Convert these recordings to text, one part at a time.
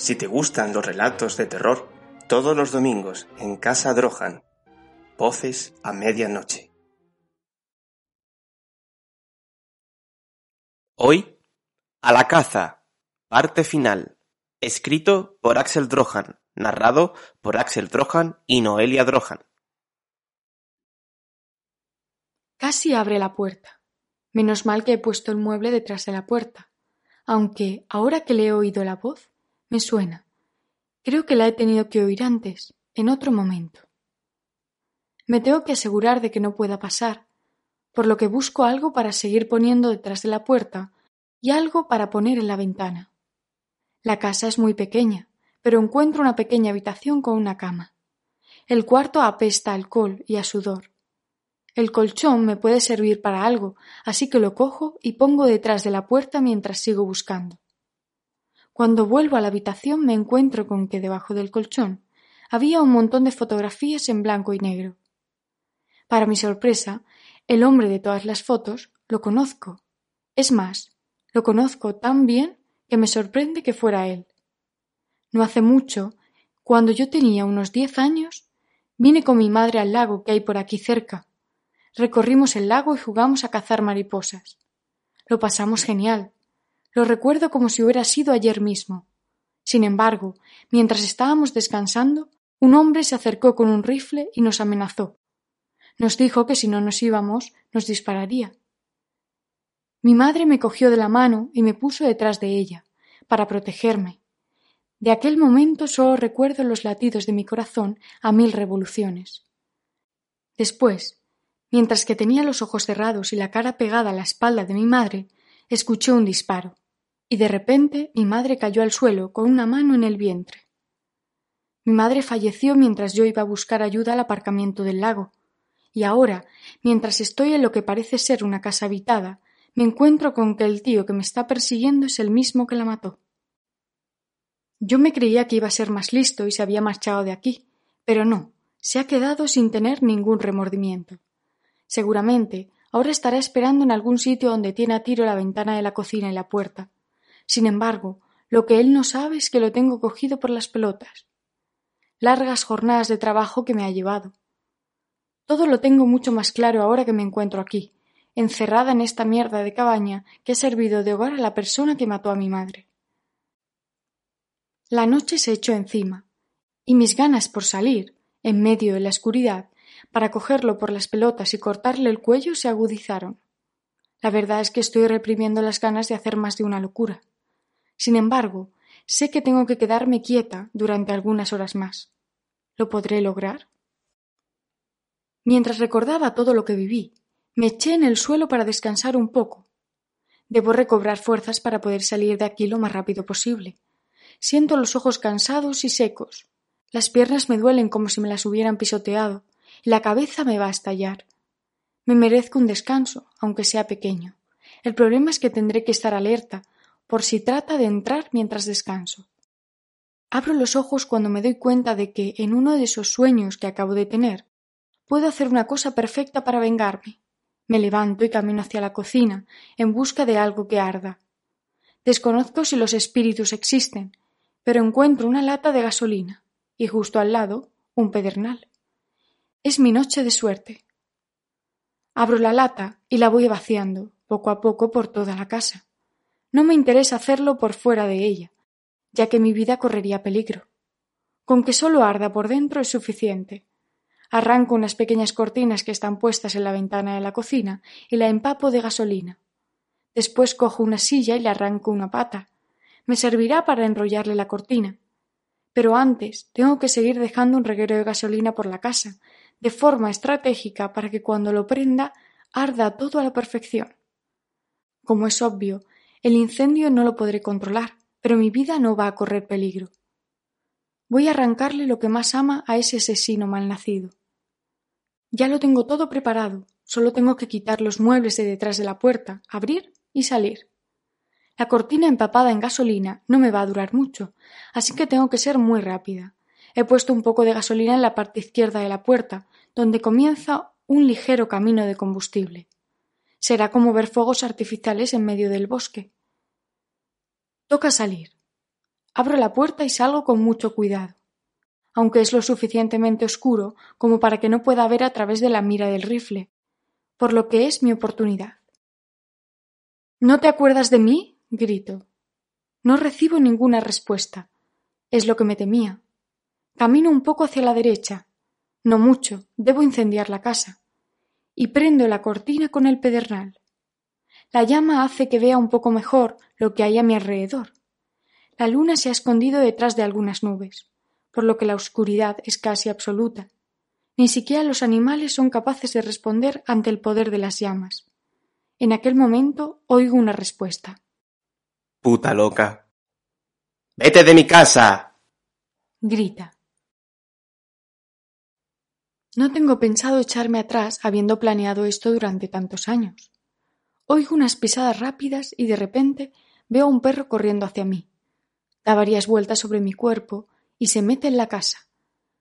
Si te gustan los relatos de terror, todos los domingos en Casa Drohan, voces a medianoche. Hoy, a la caza, parte final, escrito por Axel Drohan, narrado por Axel Drohan y Noelia Drohan. Casi abre la puerta. Menos mal que he puesto el mueble detrás de la puerta, aunque ahora que le he oído la voz, me suena. Creo que la he tenido que oír antes, en otro momento. Me tengo que asegurar de que no pueda pasar, por lo que busco algo para seguir poniendo detrás de la puerta y algo para poner en la ventana. La casa es muy pequeña, pero encuentro una pequeña habitación con una cama. El cuarto apesta a alcohol y a sudor. El colchón me puede servir para algo, así que lo cojo y pongo detrás de la puerta mientras sigo buscando. Cuando vuelvo a la habitación me encuentro con que debajo del colchón había un montón de fotografías en blanco y negro. Para mi sorpresa, el hombre de todas las fotos lo conozco. Es más, lo conozco tan bien que me sorprende que fuera él. No hace mucho, cuando yo tenía unos diez años, vine con mi madre al lago que hay por aquí cerca. Recorrimos el lago y jugamos a cazar mariposas. Lo pasamos genial. Lo recuerdo como si hubiera sido ayer mismo. Sin embargo, mientras estábamos descansando, un hombre se acercó con un rifle y nos amenazó. Nos dijo que si no nos íbamos, nos dispararía. Mi madre me cogió de la mano y me puso detrás de ella, para protegerme. De aquel momento solo recuerdo los latidos de mi corazón a mil revoluciones. Después, mientras que tenía los ojos cerrados y la cara pegada a la espalda de mi madre, escuché un disparo, y de repente mi madre cayó al suelo con una mano en el vientre. Mi madre falleció mientras yo iba a buscar ayuda al aparcamiento del lago, y ahora, mientras estoy en lo que parece ser una casa habitada, me encuentro con que el tío que me está persiguiendo es el mismo que la mató. Yo me creía que iba a ser más listo y se había marchado de aquí, pero no, se ha quedado sin tener ningún remordimiento. Seguramente ahora estará esperando en algún sitio donde tiene a tiro la ventana de la cocina y la puerta. Sin embargo, lo que él no sabe es que lo tengo cogido por las pelotas. Largas jornadas de trabajo que me ha llevado. Todo lo tengo mucho más claro ahora que me encuentro aquí, encerrada en esta mierda de cabaña que ha servido de hogar a la persona que mató a mi madre. La noche se echó encima, y mis ganas por salir, en medio de la oscuridad, para cogerlo por las pelotas y cortarle el cuello se agudizaron. La verdad es que estoy reprimiendo las ganas de hacer más de una locura. Sin embargo, sé que tengo que quedarme quieta durante algunas horas más. ¿Lo podré lograr? Mientras recordaba todo lo que viví, me eché en el suelo para descansar un poco. Debo recobrar fuerzas para poder salir de aquí lo más rápido posible, Siento los ojos cansados y secos. Las piernas me duelen como si me las hubieran pisoteado, y la cabeza me va a estallar. Me merezco un descanso, aunque sea pequeño. El problema es que tendré que estar alerta, por si trata de entrar mientras descanso. Abro los ojos cuando me doy cuenta de que, en uno de esos sueños que acabo de tener, puedo hacer una cosa perfecta para vengarme. Me levanto y camino hacia la cocina, en busca de algo que arda. Desconozco si los espíritus existen, pero encuentro una lata de gasolina y justo al lado un pedernal. Es mi noche de suerte. Abro la lata y la voy vaciando, poco a poco, por toda la casa. No me interesa hacerlo por fuera de ella, ya que mi vida correría peligro. Con que solo arda por dentro es suficiente. Arranco unas pequeñas cortinas que están puestas en la ventana de la cocina y la empapo de gasolina. Después cojo una silla y le arranco una pata, me servirá para enrollarle la cortina. Pero antes tengo que seguir dejando un reguero de gasolina por la casa, de forma estratégica para que cuando lo prenda arda todo a la perfección. Como es obvio, el incendio no lo podré controlar, pero mi vida no va a correr peligro. Voy a arrancarle lo que más ama a ese asesino malnacido. Ya lo tengo todo preparado, solo tengo que quitar los muebles de detrás de la puerta, abrir y salir. La cortina empapada en gasolina no me va a durar mucho, así que tengo que ser muy rápida. He puesto un poco de gasolina en la parte izquierda de la puerta, donde comienza un ligero camino de combustible. Será como ver fuegos artificiales en medio del bosque. Toca salir. abro la puerta y salgo con mucho cuidado, aunque es lo suficientemente oscuro como para que no pueda ver a través de la mira del rifle, por lo que es mi oportunidad. ¿No te acuerdas de mí? grito. No recibo ninguna respuesta. Es lo que me temía. Camino un poco hacia la derecha. No mucho, debo incendiar la casa. Y prendo la cortina con el pedernal. La llama hace que vea un poco mejor lo que hay a mi alrededor. La luna se ha escondido detrás de algunas nubes, por lo que la oscuridad es casi absoluta. Ni siquiera los animales son capaces de responder ante el poder de las llamas. En aquel momento oigo una respuesta. Puta loca. Vete de mi casa. grita. No tengo pensado echarme atrás habiendo planeado esto durante tantos años. Oigo unas pisadas rápidas y de repente veo a un perro corriendo hacia mí. Da varias vueltas sobre mi cuerpo y se mete en la casa.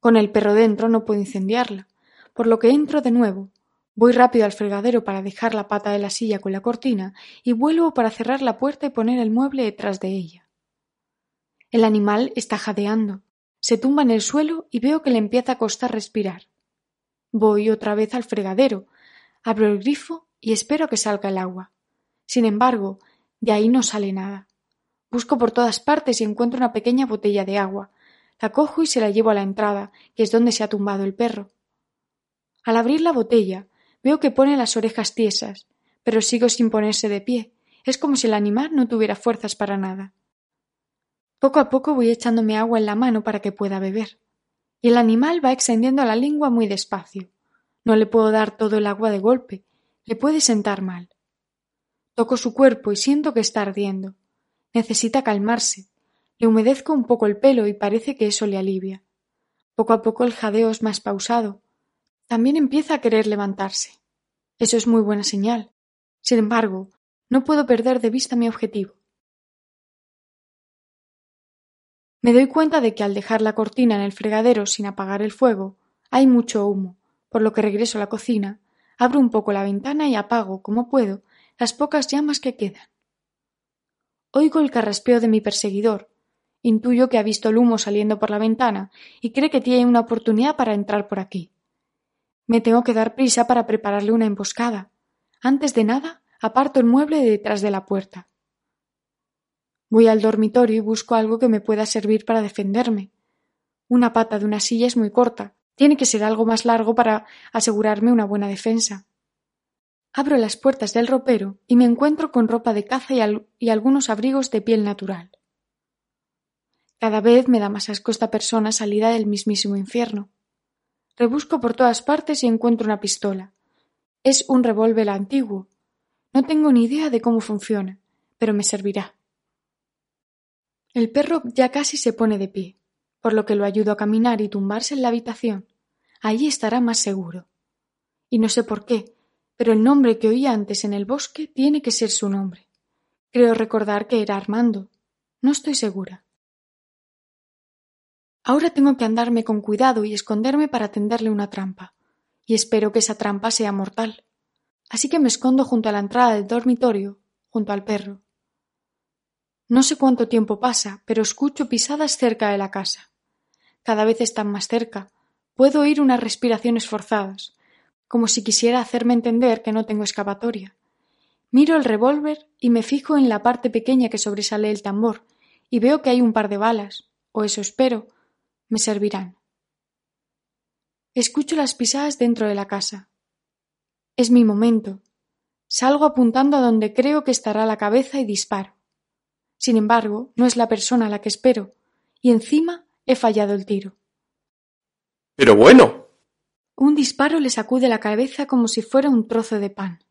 Con el perro dentro no puedo incendiarla, por lo que entro de nuevo. Voy rápido al fregadero para dejar la pata de la silla con la cortina y vuelvo para cerrar la puerta y poner el mueble detrás de ella. El animal está jadeando. Se tumba en el suelo y veo que le empieza a costar respirar. Voy otra vez al fregadero, abro el grifo y espero que salga el agua. Sin embargo, de ahí no sale nada. Busco por todas partes y encuentro una pequeña botella de agua. La cojo y se la llevo a la entrada, que es donde se ha tumbado el perro. Al abrir la botella, veo que pone las orejas tiesas, pero sigo sin ponerse de pie. Es como si el animal no tuviera fuerzas para nada. Poco a poco voy echándome agua en la mano para que pueda beber. Y el animal va extendiendo la lengua muy despacio. No le puedo dar todo el agua de golpe, le puede sentar mal. Toco su cuerpo y siento que está ardiendo. Necesita calmarse. Le humedezco un poco el pelo y parece que eso le alivia. Poco a poco el jadeo es más pausado. También empieza a querer levantarse. Eso es muy buena señal. Sin embargo, no puedo perder de vista mi objetivo. Me doy cuenta de que al dejar la cortina en el fregadero sin apagar el fuego, hay mucho humo, por lo que regreso a la cocina Abro un poco la ventana y apago, como puedo, las pocas llamas que quedan. Oigo el carraspeo de mi perseguidor. Intuyo que ha visto el humo saliendo por la ventana y cree que tiene una oportunidad para entrar por aquí. Me tengo que dar prisa para prepararle una emboscada. Antes de nada, aparto el mueble de detrás de la puerta. Voy al dormitorio y busco algo que me pueda servir para defenderme. Una pata de una silla es muy corta, tiene que ser algo más largo para asegurarme una buena defensa. Abro las puertas del ropero y me encuentro con ropa de caza y, algunos abrigos de piel natural. Cada vez me da más asco esta persona salida del mismísimo infierno. Rebusco por todas partes y encuentro una pistola. Es un revólver antiguo. No tengo ni idea de cómo funciona, pero me servirá. El perro ya casi se pone de pie por lo que lo ayudo a caminar y tumbarse en la habitación. Allí estará más seguro. Y no sé por qué, pero el nombre que oí antes en el bosque tiene que ser su nombre. Creo recordar que era Armando. No estoy segura. Ahora tengo que andarme con cuidado y esconderme para tenderle una trampa. Y espero que esa trampa sea mortal. Así que me escondo junto a la entrada del dormitorio, junto al perro. No sé cuánto tiempo pasa, pero escucho pisadas cerca de la casa. Cada vez están más cerca. Puedo oír unas respiraciones forzadas, como si quisiera hacerme entender que no tengo escapatoria. Miro el revólver y me fijo en la parte pequeña que sobresale el tambor, y veo que hay un par de balas, o eso espero, me servirán. Escucho las pisadas dentro de la casa. Es mi momento. Salgo apuntando a donde creo que estará la cabeza y disparo. Sin embargo, no es la persona a la que espero, y encima He fallado el tiro. Pero bueno. Un disparo le sacude la cabeza como si fuera un trozo de pan.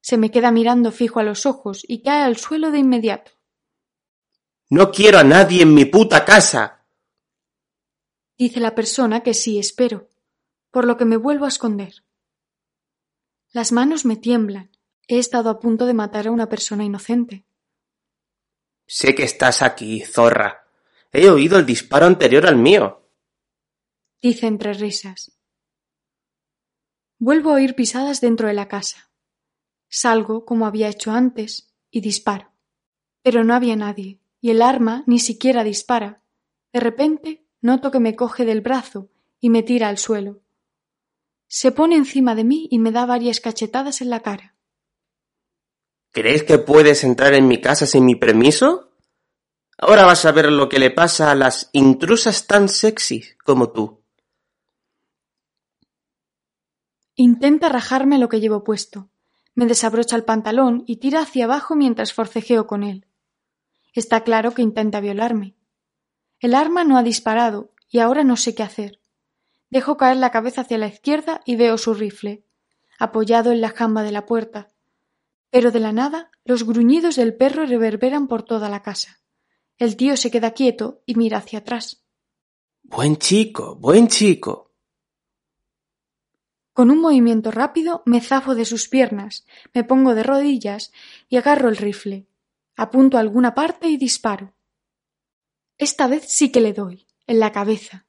Se me queda mirando fijo a los ojos y cae al suelo de inmediato. No quiero a nadie en mi puta casa. Dice la persona que sí espero, por lo que me vuelvo a esconder. Las manos me tiemblan. He estado a punto de matar a una persona inocente. Sé que estás aquí, zorra. He oído el disparo anterior al mío. Dice entre risas. Vuelvo a oír pisadas dentro de la casa. Salgo, como había hecho antes, y disparo. Pero no había nadie, y el arma ni siquiera dispara. De repente noto que me coge del brazo y me tira al suelo. Se pone encima de mí y me da varias cachetadas en la cara. ¿Crees que puedes entrar en mi casa sin mi permiso? Ahora vas a ver lo que le pasa a las intrusas tan sexy como tú. Intenta rajarme lo que llevo puesto. Me desabrocha el pantalón y tira hacia abajo mientras forcejeo con él. Está claro que intenta violarme. El arma no ha disparado y ahora no sé qué hacer. Dejo caer la cabeza hacia la izquierda y veo su rifle, apoyado en la jamba de la puerta. Pero de la nada los gruñidos del perro reverberan por toda la casa. El tío se queda quieto y mira hacia atrás. Buen chico, buen chico. Con un movimiento rápido me zafo de sus piernas, me pongo de rodillas y agarro el rifle. Apunto a alguna parte y disparo. Esta vez sí que le doy, en la cabeza.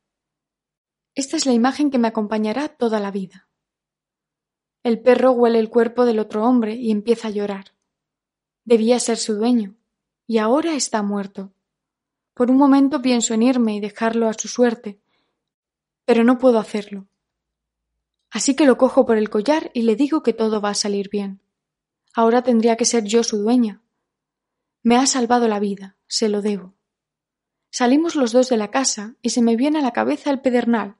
Esta es la imagen que me acompañará toda la vida. El perro huele el cuerpo del otro hombre y empieza a llorar. Debía ser su dueño, y ahora está muerto. Por un momento pienso en irme y dejarlo a su suerte, pero no puedo hacerlo. Así que lo cojo por el collar y le digo que todo va a salir bien. Ahora tendría que ser yo su dueña. Me ha salvado la vida, se lo debo. Salimos los dos de la casa y se me viene a la cabeza el pedernal,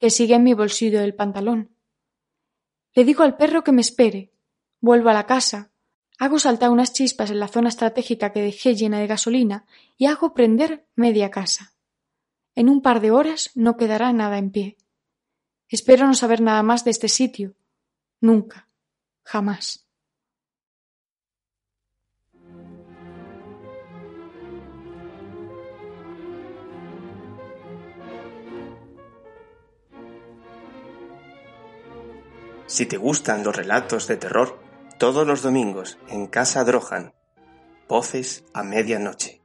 que sigue en mi bolsillo del pantalón. Le digo al perro que me espere. Vuelvo a la casa, Hago saltar unas chispas en la zona estratégica que dejé llena de gasolina y hago prender media casa. En un par de horas no quedará nada en pie. Espero no saber nada más de este sitio. Nunca. Jamás. Si te gustan los relatos de terror, todos los domingos en Casa Drohan. Voces a medianoche.